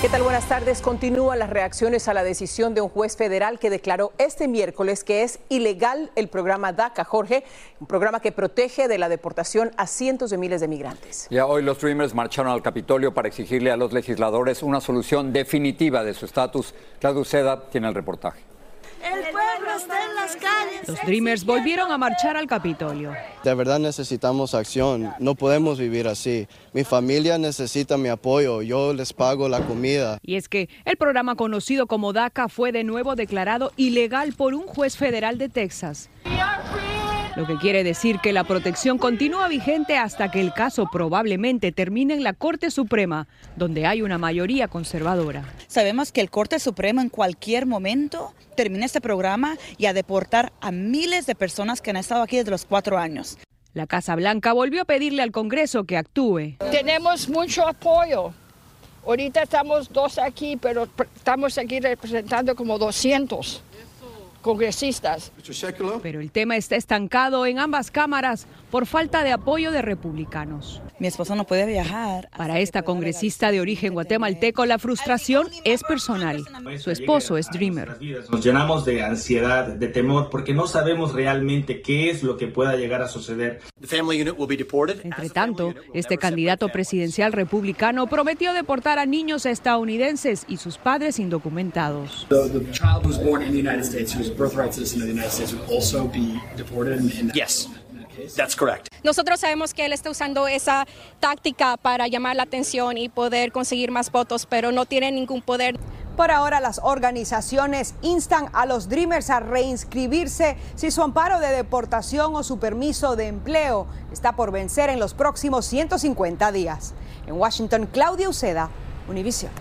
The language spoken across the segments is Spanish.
¿Qué tal? Buenas tardes. Continúan las reacciones a la decisión de un juez federal que declaró este miércoles que es ilegal el programa DACA, Jorge, un programa que protege de la deportación a cientos de miles de migrantes. Ya hoy los Dreamers marcharon al Capitolio para exigirle a los legisladores una solución definitiva de su estatus. Claudio Seda tiene el reportaje. El pueblo está en las calles. Los Dreamers volvieron a marchar al Capitolio. De verdad necesitamos acción. No podemos vivir así. Mi familia necesita mi apoyo. Yo les pago la comida. Y es que el programa conocido como DACA fue de nuevo declarado ilegal por un juez federal de Texas. Lo que quiere decir que la protección continúa vigente hasta que el caso probablemente termine en la Corte Suprema, donde hay una mayoría conservadora. Sabemos que el Corte Suprema en cualquier momento termina este programa y a deportar a miles de personas que han estado aquí desde los cuatro años. La Casa Blanca volvió a pedirle al Congreso que actúe. Tenemos mucho apoyo. Ahorita estamos dos aquí, pero estamos aquí representando como 200 congresistas. Pero el tema está estancado en ambas cámaras por falta de apoyo de republicanos. Mi esposo no puede viajar. Para esta congresista de origen guatemalteco, la frustración es personal. Su esposo es Dreamer. Nos llenamos de ansiedad, de temor, porque no sabemos realmente qué es lo que pueda llegar a suceder. Entre tanto, este candidato presidencial republicano prometió deportar a niños estadounidenses y sus padres indocumentados. Yes. That's correct. Nosotros sabemos que él está usando esa táctica para llamar la atención y poder conseguir más votos, pero no tiene ningún poder. Por ahora, las organizaciones instan a los Dreamers a reinscribirse si su amparo de deportación o su permiso de empleo está por vencer en los próximos 150 días. En Washington, Claudia Uceda, Univision.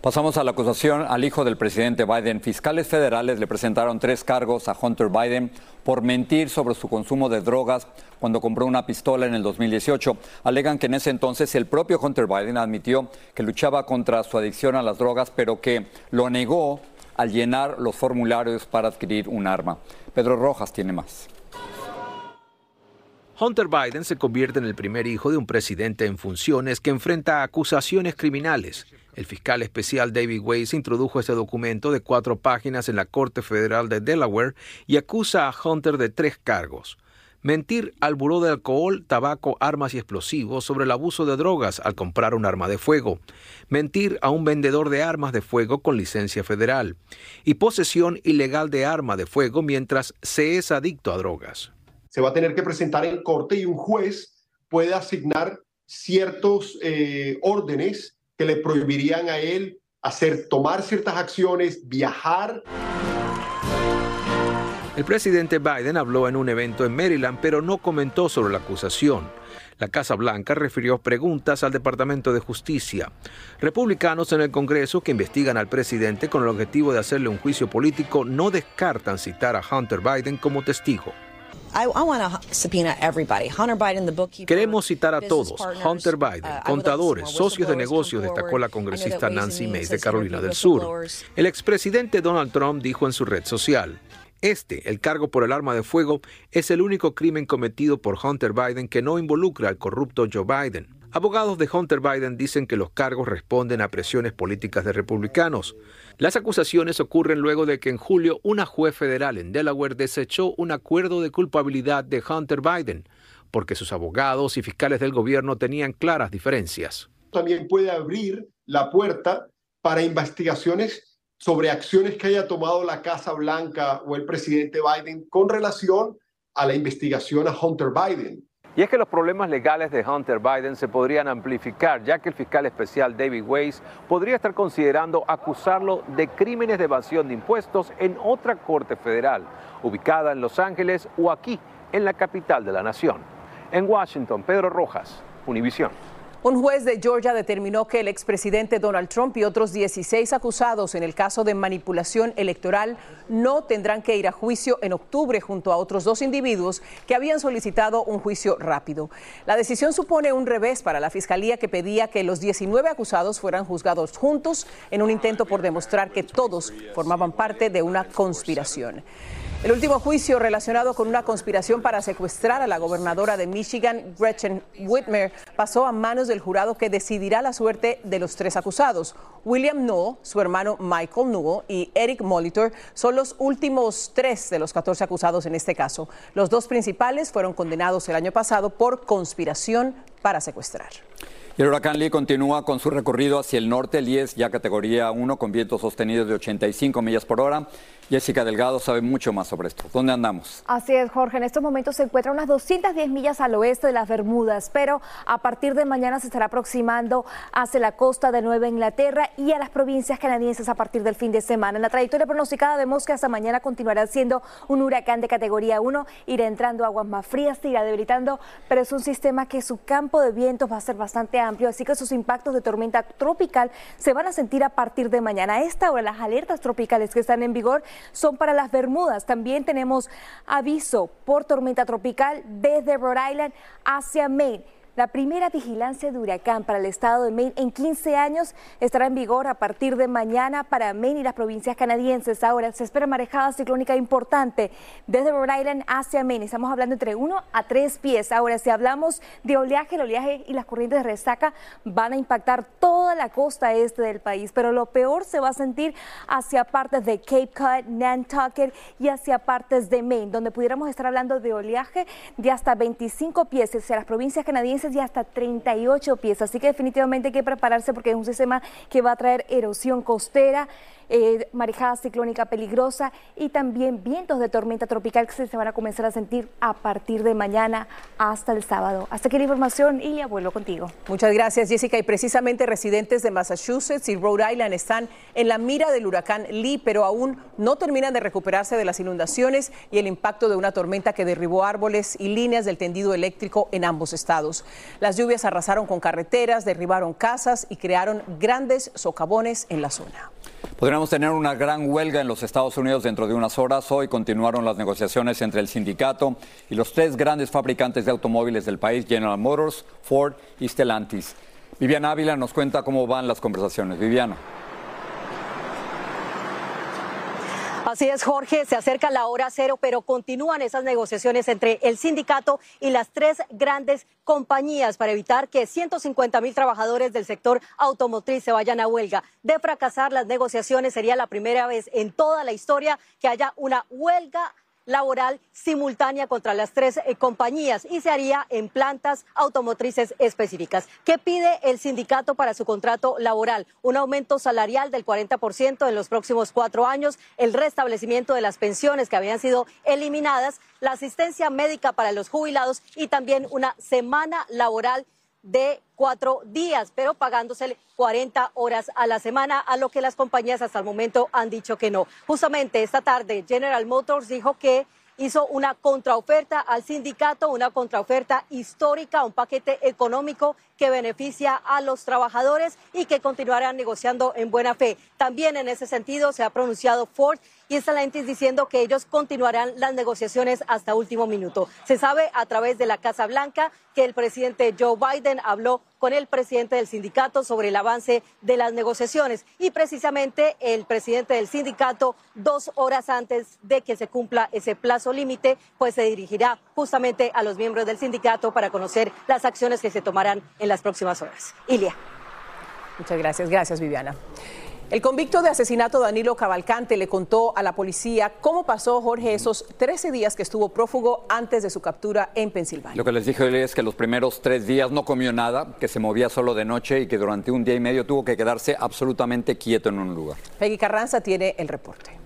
Pasamos a la acusación al hijo del presidente Biden. Fiscales federales le presentaron tres cargos a Hunter Biden por mentir sobre su consumo de drogas cuando compró una pistola en el 2018. Alegan que en ese entonces el propio Hunter Biden admitió que luchaba contra su adicción a las drogas, pero que lo negó al llenar los formularios para adquirir un arma. Pedro Rojas tiene más. Hunter Biden se convierte en el primer hijo de un presidente en funciones que enfrenta acusaciones criminales. El fiscal especial David Weiss introdujo este documento de cuatro páginas en la Corte Federal de Delaware y acusa a Hunter de tres cargos. Mentir al Buró de Alcohol, Tabaco, Armas y Explosivos sobre el abuso de drogas al comprar un arma de fuego. Mentir a un vendedor de armas de fuego con licencia federal. Y posesión ilegal de arma de fuego mientras se es adicto a drogas. Se va a tener que presentar en corte y un juez puede asignar ciertos eh, órdenes que le prohibirían a él hacer, tomar ciertas acciones, viajar. El presidente Biden habló en un evento en Maryland, pero no comentó sobre la acusación. La Casa Blanca refirió preguntas al Departamento de Justicia. Republicanos en el Congreso que investigan al presidente con el objetivo de hacerle un juicio político no descartan citar a Hunter Biden como testigo. Queremos citar a todos. Hunter Biden, contadores, socios de negocios, destacó la congresista Nancy Mace de Carolina del Sur. El expresidente Donald Trump dijo en su red social, este, el cargo por el arma de fuego, es el único crimen cometido por Hunter Biden que no involucra al corrupto Joe Biden. Abogados de Hunter Biden dicen que los cargos responden a presiones políticas de republicanos. Las acusaciones ocurren luego de que en julio una juez federal en Delaware desechó un acuerdo de culpabilidad de Hunter Biden, porque sus abogados y fiscales del gobierno tenían claras diferencias. También puede abrir la puerta para investigaciones sobre acciones que haya tomado la Casa Blanca o el presidente Biden con relación a la investigación a Hunter Biden. Y es que los problemas legales de Hunter Biden se podrían amplificar, ya que el fiscal especial David Weiss podría estar considerando acusarlo de crímenes de evasión de impuestos en otra corte federal, ubicada en Los Ángeles o aquí, en la capital de la nación. En Washington, Pedro Rojas, Univisión. Un juez de Georgia determinó que el expresidente Donald Trump y otros 16 acusados en el caso de manipulación electoral no tendrán que ir a juicio en octubre junto a otros dos individuos que habían solicitado un juicio rápido. La decisión supone un revés para la fiscalía que pedía que los 19 acusados fueran juzgados juntos en un intento por demostrar que todos formaban parte de una conspiración. El último juicio relacionado con una conspiración para secuestrar a la gobernadora de Michigan, Gretchen Whitmer, pasó a manos del jurado que decidirá la suerte de los tres acusados. William Newell, su hermano Michael Newell y Eric Molitor son los últimos tres de los 14 acusados en este caso. Los dos principales fueron condenados el año pasado por conspiración para secuestrar. El huracán Lee continúa con su recorrido hacia el norte. Lee es ya categoría 1 con vientos sostenidos de 85 millas por hora. Jessica Delgado sabe mucho más sobre esto. ¿Dónde andamos? Así es, Jorge. En estos momentos se encuentra unas 210 millas al oeste de las Bermudas, pero a partir de mañana se estará aproximando hacia la costa de Nueva Inglaterra y a las provincias canadienses a partir del fin de semana. En la trayectoria pronosticada vemos que hasta mañana continuará siendo un huracán de categoría 1, irá entrando aguas más frías, irá debilitando, pero es un sistema que su campo de vientos va a ser bastante amplio, así que sus impactos de tormenta tropical se van a sentir a partir de mañana. A esta hora las alertas tropicales que están en vigor son para las Bermudas. También tenemos aviso por tormenta tropical desde Rhode Island hacia Maine. La primera vigilancia de huracán para el estado de Maine en 15 años estará en vigor a partir de mañana para Maine y las provincias canadienses. Ahora se espera marejada ciclónica importante desde Rhode Island hacia Maine. Estamos hablando entre 1 a 3 pies. Ahora, si hablamos de oleaje, el oleaje y las corrientes de resaca van a impactar toda la costa este del país, pero lo peor se va a sentir hacia partes de Cape Cod, Nantucket y hacia partes de Maine, donde pudiéramos estar hablando de oleaje de hasta 25 pies hacia las provincias canadienses y hasta 38 pies. Así que definitivamente hay que prepararse porque es un sistema que va a traer erosión costera eh, marejada ciclónica peligrosa y también vientos de tormenta tropical que se van a comenzar a sentir a partir de mañana hasta el sábado. Hasta aquí la información, Ilia, vuelvo contigo. Muchas gracias, Jessica. Y precisamente residentes de Massachusetts y Rhode Island están en la mira del huracán Lee, pero aún no terminan de recuperarse de las inundaciones y el impacto de una tormenta que derribó árboles y líneas del tendido eléctrico en ambos estados. Las lluvias arrasaron con carreteras, derribaron casas y crearon grandes socavones en la zona. Podríamos tener una gran huelga en los Estados Unidos dentro de unas horas. Hoy continuaron las negociaciones entre el sindicato y los tres grandes fabricantes de automóviles del país, General Motors, Ford y Stellantis. Viviana Ávila nos cuenta cómo van las conversaciones. Viviana. Así es, Jorge, se acerca la hora cero, pero continúan esas negociaciones entre el sindicato y las tres grandes compañías para evitar que 150 mil trabajadores del sector automotriz se vayan a huelga. De fracasar las negociaciones sería la primera vez en toda la historia que haya una huelga laboral simultánea contra las tres eh, compañías y se haría en plantas automotrices específicas. ¿Qué pide el sindicato para su contrato laboral? Un aumento salarial del 40% en los próximos cuatro años, el restablecimiento de las pensiones que habían sido eliminadas, la asistencia médica para los jubilados y también una semana laboral de cuatro días, pero pagándose 40 horas a la semana, a lo que las compañías hasta el momento han dicho que no. Justamente esta tarde General Motors dijo que hizo una contraoferta al sindicato, una contraoferta histórica, un paquete económico que beneficia a los trabajadores y que continuarán negociando en buena fe. También en ese sentido se ha pronunciado Ford y Stellantis diciendo que ellos continuarán las negociaciones hasta último minuto. Se sabe a través de la Casa Blanca que el presidente Joe Biden habló con el presidente del sindicato sobre el avance de las negociaciones y precisamente el presidente del sindicato dos horas antes de que se cumpla ese plazo límite pues se dirigirá justamente a los miembros del sindicato para conocer las acciones que se tomarán en en las próximas horas. Ilia. Muchas gracias, gracias Viviana. El convicto de asesinato Danilo Cavalcante le contó a la policía cómo pasó Jorge esos 13 días que estuvo prófugo antes de su captura en Pensilvania. Lo que les dije es que los primeros tres días no comió nada, que se movía solo de noche y que durante un día y medio tuvo que quedarse absolutamente quieto en un lugar. Peggy Carranza tiene el reporte.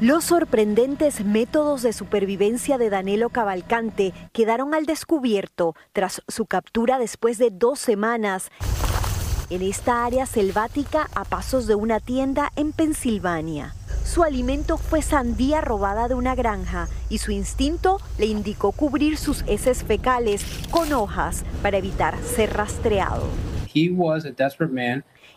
Los sorprendentes métodos de supervivencia de Danilo Cavalcante quedaron al descubierto tras su captura después de dos semanas en esta área selvática a pasos de una tienda en Pensilvania. Su alimento fue sandía robada de una granja y su instinto le indicó cubrir sus heces fecales con hojas para evitar ser rastreado.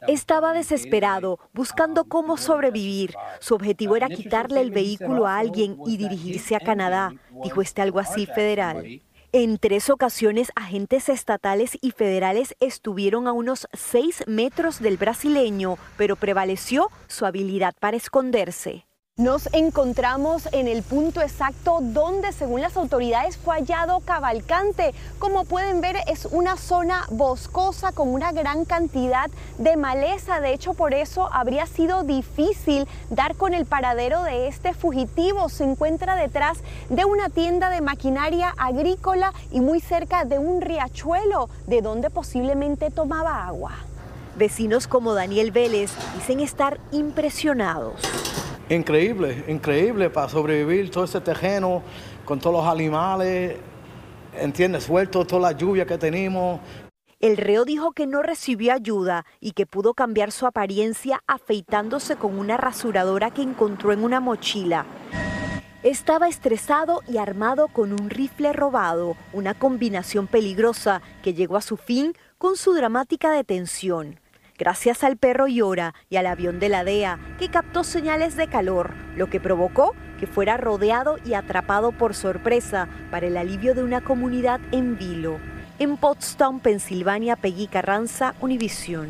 Estaba desesperado, buscando cómo sobrevivir. Su objetivo era quitarle el vehículo a alguien y dirigirse a Canadá, dijo este alguacil federal. En tres ocasiones, agentes estatales y federales estuvieron a unos seis metros del brasileño, pero prevaleció su habilidad para esconderse. Nos encontramos en el punto exacto donde, según las autoridades, fue hallado Cavalcante. Como pueden ver, es una zona boscosa con una gran cantidad de maleza. De hecho, por eso habría sido difícil dar con el paradero de este fugitivo. Se encuentra detrás de una tienda de maquinaria agrícola y muy cerca de un riachuelo, de donde posiblemente tomaba agua. Vecinos como Daniel Vélez dicen estar impresionados increíble, increíble para sobrevivir todo ese terreno con todos los animales, ¿entiendes? Suelto toda la lluvia que tenemos. El reo dijo que no recibió ayuda y que pudo cambiar su apariencia afeitándose con una rasuradora que encontró en una mochila. Estaba estresado y armado con un rifle robado, una combinación peligrosa que llegó a su fin con su dramática detención gracias al perro Llora y al avión de la DEA que captó señales de calor, lo que provocó que fuera rodeado y atrapado por sorpresa para el alivio de una comunidad en vilo. En Potsdam, Pensilvania, Peggy Carranza, Univisión.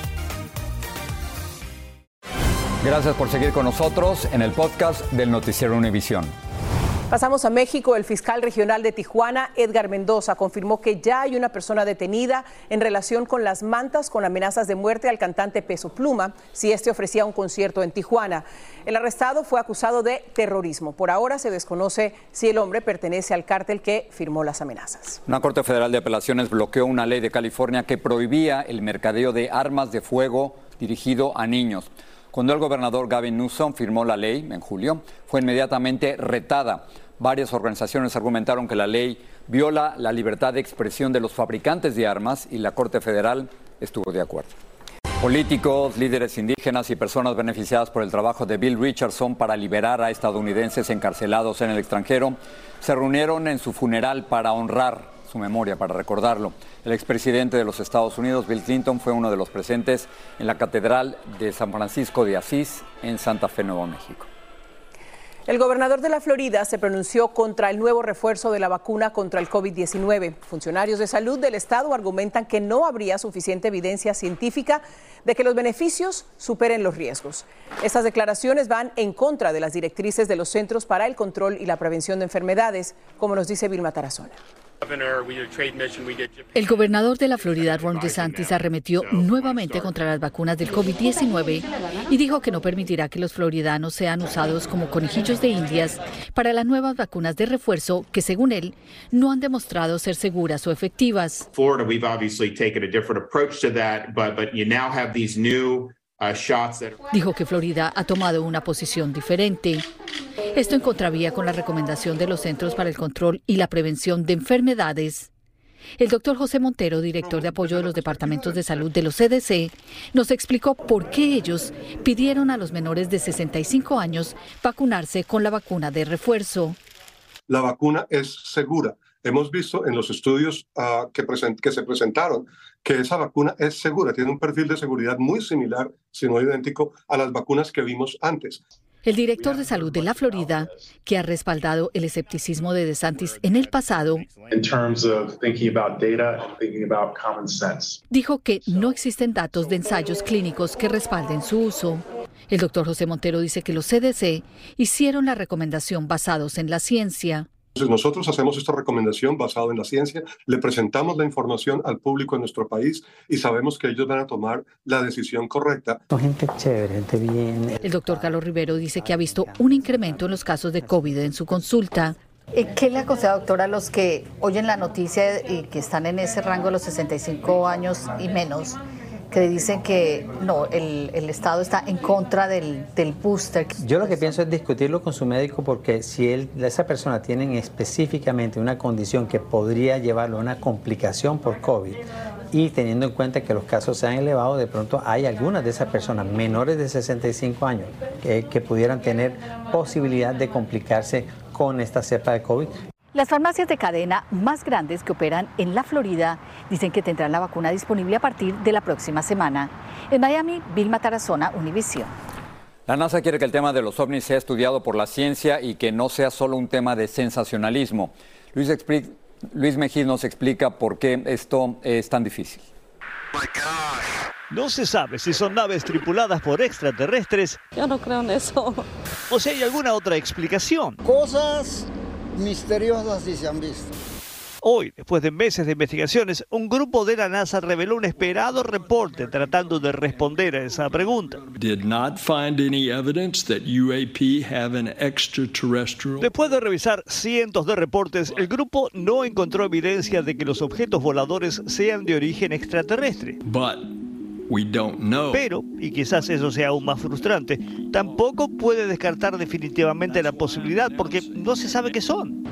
Gracias por seguir con nosotros en el podcast del Noticiero Univisión. Pasamos a México. El fiscal regional de Tijuana, Edgar Mendoza, confirmó que ya hay una persona detenida en relación con las mantas con amenazas de muerte al cantante Peso Pluma si este ofrecía un concierto en Tijuana. El arrestado fue acusado de terrorismo. Por ahora se desconoce si el hombre pertenece al cártel que firmó las amenazas. Una Corte Federal de Apelaciones bloqueó una ley de California que prohibía el mercadeo de armas de fuego dirigido a niños. Cuando el gobernador Gavin Newsom firmó la ley en julio, fue inmediatamente retada. Varias organizaciones argumentaron que la ley viola la libertad de expresión de los fabricantes de armas y la Corte Federal estuvo de acuerdo. Políticos, líderes indígenas y personas beneficiadas por el trabajo de Bill Richardson para liberar a estadounidenses encarcelados en el extranjero se reunieron en su funeral para honrar su memoria, para recordarlo. El expresidente de los Estados Unidos, Bill Clinton, fue uno de los presentes en la Catedral de San Francisco de Asís, en Santa Fe, Nuevo México. El gobernador de la Florida se pronunció contra el nuevo refuerzo de la vacuna contra el COVID-19. Funcionarios de salud del estado argumentan que no habría suficiente evidencia científica de que los beneficios superen los riesgos. Estas declaraciones van en contra de las directrices de los Centros para el Control y la Prevención de Enfermedades, como nos dice Vilma Tarazona. El gobernador de la Florida, Ron DeSantis, arremetió nuevamente contra las vacunas del COVID-19 y dijo que no permitirá que los floridanos sean usados como conejillos de indias para las nuevas vacunas de refuerzo que, según él, no han demostrado ser seguras o efectivas. Florida, we've obviously taken a different approach to that, but but you now have these new Dijo que Florida ha tomado una posición diferente. Esto en contravía con la recomendación de los Centros para el Control y la Prevención de Enfermedades. El doctor José Montero, director de apoyo de los departamentos de salud de los CDC, nos explicó por qué ellos pidieron a los menores de 65 años vacunarse con la vacuna de refuerzo. La vacuna es segura hemos visto en los estudios ah, que, que se presentaron que esa vacuna es segura, tiene un perfil de seguridad muy similar, si no idéntico, a las vacunas que vimos antes. El director de salud de la Florida, que ha respaldado el escepticismo de DeSantis en el pasado, dijo que no existen datos de ensayos clínicos que respalden su uso. El doctor José Montero dice que los CDC hicieron la recomendación basados en la ciencia. Entonces nosotros hacemos esta recomendación basada en la ciencia, le presentamos la información al público en nuestro país y sabemos que ellos van a tomar la decisión correcta. Gente chévere, gente bien. El doctor Carlos Rivero dice que ha visto un incremento en los casos de COVID en su consulta. Eh, ¿Qué le aconseja, doctor, a los que oyen la noticia y que están en ese rango de los 65 años y menos? Que dicen que no, el, el Estado está en contra del, del, booster. Yo lo que pienso es discutirlo con su médico porque si él, esa persona tiene específicamente una condición que podría llevarlo a una complicación por COVID y teniendo en cuenta que los casos se han elevado, de pronto hay algunas de esas personas menores de 65 años que, que pudieran tener posibilidad de complicarse con esta cepa de COVID. Las farmacias de cadena más grandes que operan en la Florida dicen que tendrán la vacuna disponible a partir de la próxima semana. En Miami, Vilma Tarazona, Univision. La NASA quiere que el tema de los ovnis sea estudiado por la ciencia y que no sea solo un tema de sensacionalismo. Luis, Luis Mejía nos explica por qué esto es tan difícil. No se sabe si son naves tripuladas por extraterrestres. Yo no creo en eso. O si hay alguna otra explicación. Cosas misteriosas sí se han visto. Hoy, después de meses de investigaciones, un grupo de la NASA reveló un esperado reporte tratando de responder a esa pregunta. Después de revisar cientos de reportes, el grupo no encontró evidencia de que los objetos voladores sean de origen extraterrestre. Pero, y quizás eso sea aún más frustrante, tampoco puede descartar definitivamente la posibilidad porque no se sabe qué son.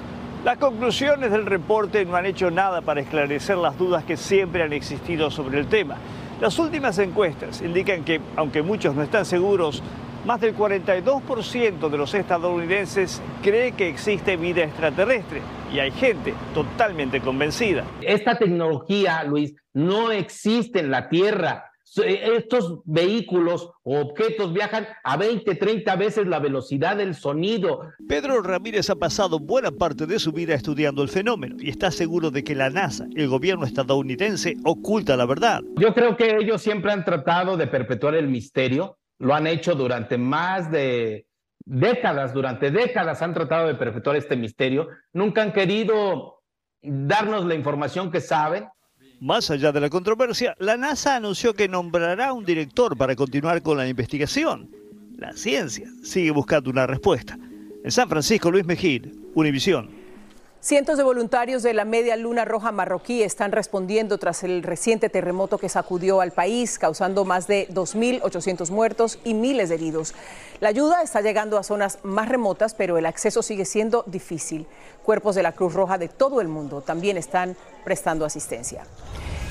Las conclusiones del reporte no han hecho nada para esclarecer las dudas que siempre han existido sobre el tema. Las últimas encuestas indican que, aunque muchos no están seguros, más del 42% de los estadounidenses cree que existe vida extraterrestre y hay gente totalmente convencida. Esta tecnología, Luis, no existe en la Tierra. Eh, estos vehículos o objetos viajan a 20, 30 veces la velocidad del sonido. Pedro Ramírez ha pasado buena parte de su vida estudiando el fenómeno y está seguro de que la NASA, el gobierno estadounidense, oculta la verdad. Yo creo que ellos siempre han tratado de perpetuar el misterio, lo han hecho durante más de décadas, durante décadas han tratado de perpetuar este misterio, nunca han querido darnos la información que saben, más allá de la controversia, la NASA anunció que nombrará un director para continuar con la investigación. La ciencia sigue buscando una respuesta. En San Francisco, Luis Mejid, Univisión. Cientos de voluntarios de la Media Luna Roja marroquí están respondiendo tras el reciente terremoto que sacudió al país, causando más de 2.800 muertos y miles de heridos. La ayuda está llegando a zonas más remotas, pero el acceso sigue siendo difícil. Cuerpos de la Cruz Roja de todo el mundo también están prestando asistencia.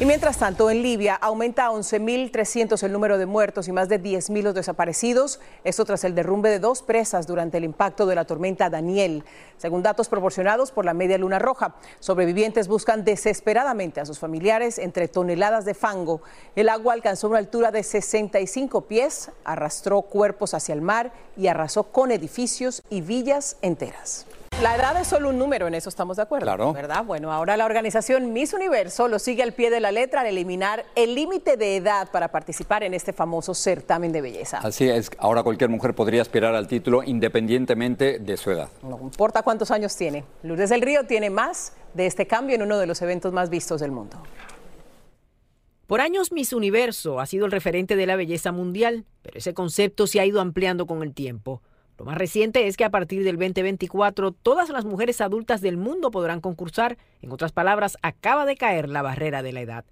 Y mientras tanto, en Libia aumenta a 11.300 el número de muertos y más de 10.000 los desaparecidos. Esto tras el derrumbe de dos presas durante el impacto de la tormenta Daniel. Según datos proporcionados por la Media Luna Roja, sobrevivientes buscan desesperadamente a sus familiares entre toneladas de fango. El agua alcanzó una altura de 65 pies, arrastró cuerpos hacia el mar y arrasó con edificios y villas enteras. La edad es solo un número, en eso estamos de acuerdo, claro. ¿verdad? Bueno, ahora la organización Miss Universo lo sigue al pie de la letra al eliminar el límite de edad para participar en este famoso certamen de belleza. Así es, ahora cualquier mujer podría aspirar al título independientemente de su edad. No importa cuántos años tiene. Lourdes del Río tiene más de este cambio en uno de los eventos más vistos del mundo. Por años Miss Universo ha sido el referente de la belleza mundial, pero ese concepto se ha ido ampliando con el tiempo. Lo más reciente es que a partir del 2024 todas las mujeres adultas del mundo podrán concursar. En otras palabras, acaba de caer la barrera de la edad.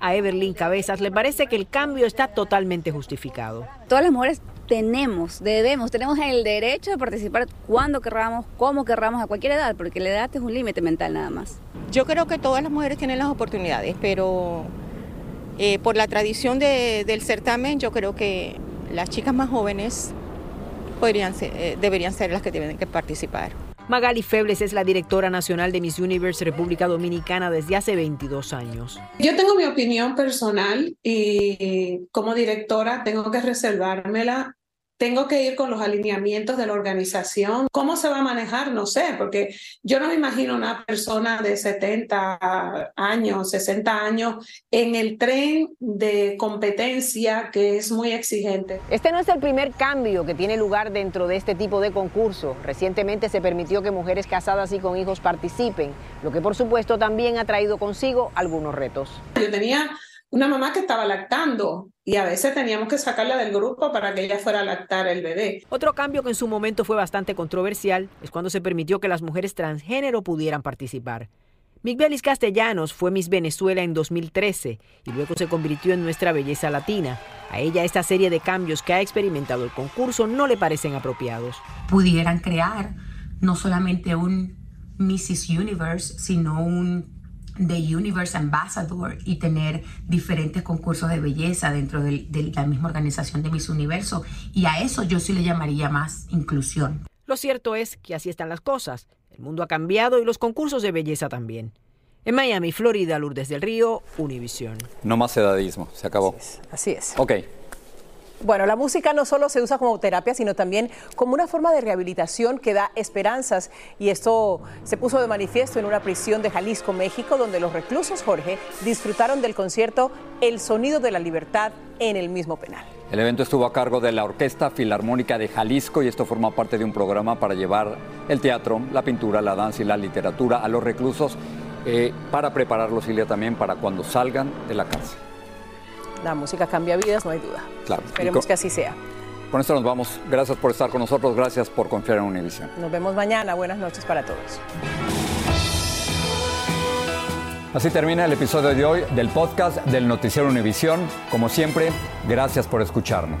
A Everlyn Cabezas le parece que el cambio está totalmente justificado. Todas las mujeres tenemos, debemos, tenemos el derecho de participar cuando querramos, como querramos, a cualquier edad, porque la edad es un límite mental nada más. Yo creo que todas las mujeres tienen las oportunidades, pero eh, por la tradición del certamen, yo creo que las chicas más jóvenes podrían ser, eh, deberían ser las que tienen que participar. Magali Febles es la directora nacional de Miss Universe República Dominicana desde hace 22 años. Yo tengo mi opinión personal y como directora tengo que reservármela tengo que ir con los alineamientos de la organización. ¿Cómo se va a manejar? No sé, porque yo no me imagino una persona de 70 años, 60 años en el tren de competencia que es muy exigente. Este no es el primer cambio que tiene lugar dentro de este tipo de concurso. Recientemente se permitió que mujeres casadas y con hijos participen, lo que por supuesto también ha traído consigo algunos retos. Yo tenía una mamá que estaba lactando y a veces teníamos que sacarla del grupo para que ella fuera a lactar el bebé. Otro cambio que en su momento fue bastante controversial es cuando se permitió que las mujeres transgénero pudieran participar. Migbelis Castellanos fue Miss Venezuela en 2013 y luego se convirtió en nuestra belleza latina. A ella esta serie de cambios que ha experimentado el concurso no le parecen apropiados. Pudieran crear no solamente un Mrs. Universe, sino un de Universe Ambassador y tener diferentes concursos de belleza dentro de, de, la misma organización de Miss Universo. Y a eso yo sí le llamaría más inclusión. Lo cierto es que así están las cosas. El mundo ha cambiado y los concursos de belleza también. En Miami, Florida, Lourdes del Río, Univisión. No más edadismo, se acabó. Así es. Así es. Ok. Bueno, la música no solo se usa como terapia, sino también como una forma de rehabilitación que da esperanzas. Y esto se puso de manifiesto en una prisión de Jalisco, México, donde los reclusos, Jorge, disfrutaron del concierto El Sonido de la Libertad en el mismo penal. El evento estuvo a cargo de la Orquesta Filarmónica de Jalisco y esto forma parte de un programa para llevar el teatro, la pintura, la danza y la literatura a los reclusos eh, para prepararlos, Ilia, también para cuando salgan de la cárcel. La música cambia vidas, no hay duda. Claro. Esperemos que así sea. Con esto nos vamos. Gracias por estar con nosotros. Gracias por confiar en Univision. Nos vemos mañana. Buenas noches para todos. Así termina el episodio de hoy del podcast del Noticiero Univisión. Como siempre, gracias por escucharnos.